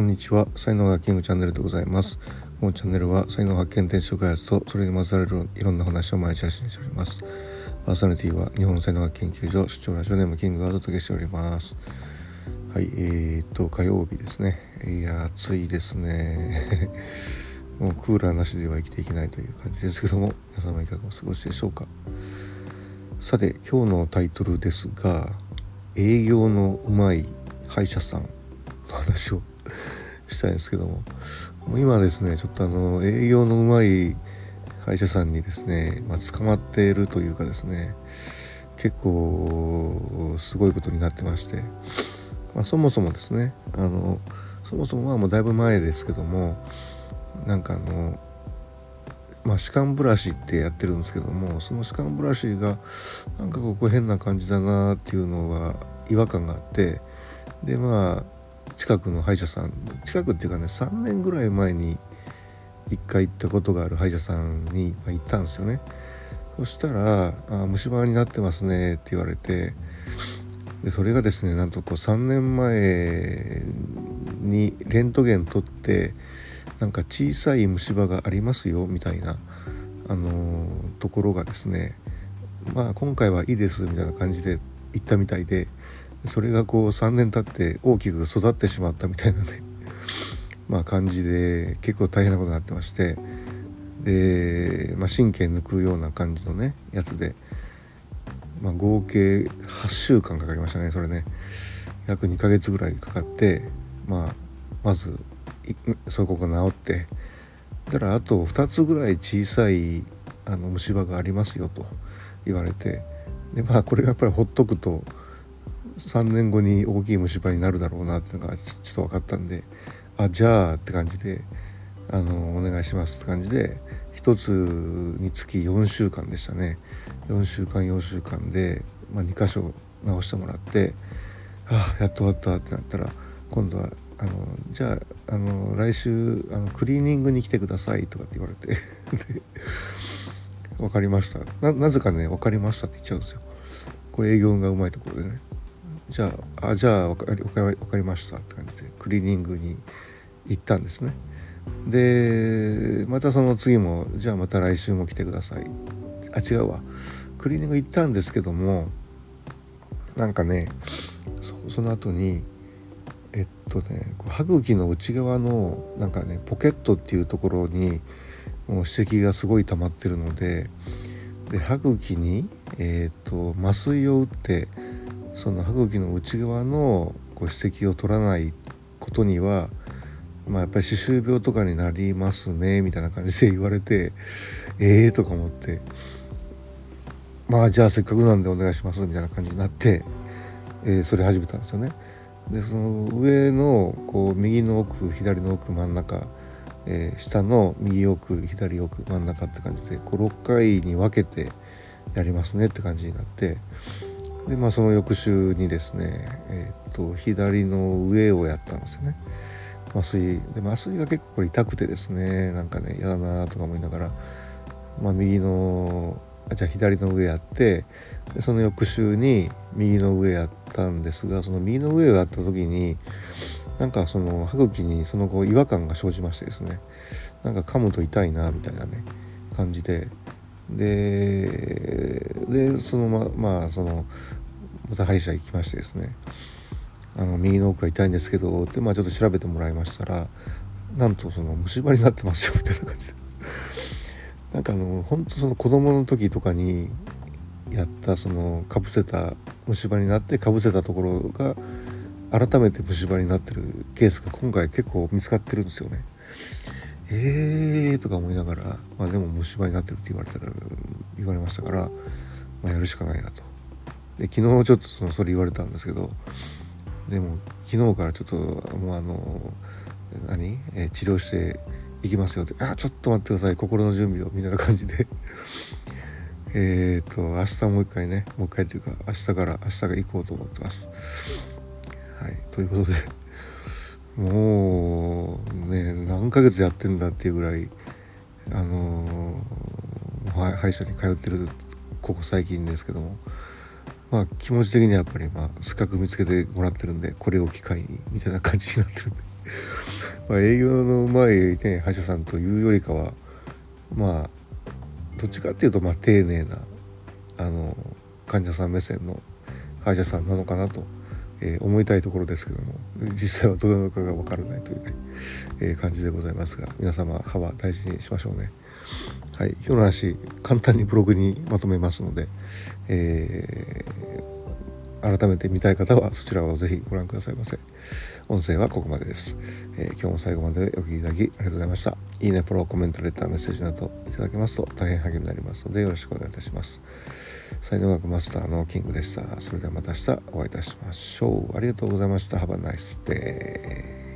こんにちは。才能がキングチャンネルでございます。このチャンネルは才能発見転職開発とそれにまつわるいろんな話を毎日発信しております。パーソナリティは日本才能学研究所出張ラジオネームキングがお届けしております。はいえー、っと火曜日ですね。いや暑いですね。もうクーラーなしでは生きていけないという感じですけども皆様いかがお過ごしでしょうか。さて今日のタイトルですが営業のうまい歯医者さんの話をしたいんですけども。もう今ですねちょっとあの営業のうまい歯医者さんにですね、まあ、捕まっているというかですね結構すごいことになってまして、まあ、そもそもですねあのそもそもはもうだいぶ前ですけどもなんかあのまあ、歯間ブラシってやってるんですけどもその歯間ブラシがなんかここ変な感じだなっていうのが違和感があってでまあ近くの歯医者さん近くっていうかね3年ぐらい前に1回行ったことがある歯医者さんに行ったんですよね。そしたら「あ虫歯になってますね」って言われてでそれがですねなんとこう3年前にレントゲン取ってなんか小さい虫歯がありますよみたいな、あのー、ところがですねまあ今回はいいですみたいな感じで行ったみたいでそれがこう3年経って大きく育ってしまったみたいなね。まあ感じで結構大変なことになってまして。で、まあ、神経抜くような感じのねやつで、まあ、合計8週間かかりましたねそれね。約2ヶ月ぐらいかかって、まあ、まずそこが治って。だからあと2つぐらい小さいあの虫歯がありますよと言われて。でまあこれがやっぱりほっとくと3年後に大きい虫歯になるだろうなっていうのがちょっと分かったんであじゃあって感じであのお願いしますって感じで1つにつき4週間でしたね。4週間4週間で、まあ、2箇所直してもらってあやっと終わったってなったら今度はあのじゃああの来週あのクリーニングに来てくださいとかって言われて 分かりました。なぜかね分かりましたって言っちゃうんですよ。これ営業がうまいところでね。じゃああじゃあ分かり分かりました。って感じでクリーニングに行ったんですね。でまたその次もじゃあまた来週も来てください。あ違うわ。クリーニング行ったんですけどもなんかねその後にえっとね歯茎の内側のなんかねポケットっていうところにもう歯石がすごい溜まってるのでで歯茎に、えーと、麻酔を打ってその歯茎の内側のこう歯石を取らないことには、まあ、やっぱり歯周病とかになりますねみたいな感じで言われてえ えー、とか思ってまあじゃあせっかくなんでお願いしますみたいな感じになって、えー、それ始めたんですよね。でその上のこう右の奥左の奥真ん中、えー、下の右奥左奥真ん中って感じでこう6回に分けてやりますねって感じになってでまあその翌週にですね、えー、っと左の上をやったんですよね。麻酔。で麻酔が結構これ痛くてですねなんかね嫌だなとか思いながら、まあ、右のあじゃあ左の上やってでその翌週に右の上やったんですがその右の上をやった時になんかその歯茎にその後違和感が生じましてですねなんか噛むと痛いなみたいなね感じでででそのままあそのまた歯医者行きましてですねあの右の奥が痛いんですけどでまあちょっと調べてもらいましたらなんとその虫歯になってますよみたいな感じで なんかあの本当その子供の時とかにやったそのかぶせた虫歯になってかぶせたところが改めて虫歯になってるケースが今回結構見つかってるんですよね。えーとか思いながら、まあ、でも虫歯になってるって言われたら言われましたから、まあ、やるしかないなと。で昨日ちょっとそのそれ言われたんですけどでも昨日からちょっともうあの何、え、治療していきますよって「あちょっと待ってください。心の準備を」みたいな感じで。えっと明日もう一回ねもう一回というか明日から明日が行こうと思ってます。はい。ということで。もうね何ヶ月やってんだっていうぐらいあのー、歯医者に通ってるここ最近ですけどもまあ気持ち的にはやっぱりまあ資格見つけてもらってるんでこれを機会にみたいな感じになってるんで。まあ、営業のうまい、ね、歯医者さんというよりかはまあどっちかっていうとまあ丁寧なあの患者さん目線の歯医者さんなのかなと、えー、思いたいところですけども実際はどうなのかが分からないというね、えー、感じでございますが皆様歯は大事にしましょうね。はい、今日の話簡単にブログにまとめますので、えー、改めて見たい方はそちらをぜひご覧くださいませ。音声はここまでです。えー、今日も最後までお聴きいただきありがとうございました。いいね、フォロー、コメント、レター、メッセージなどいただけますと大変励みになりますのでよろしくお願いいたします。才能学マスターのキングでした。それではまた明日お会いいたしましょう。ありがとうございました。Have a nice day.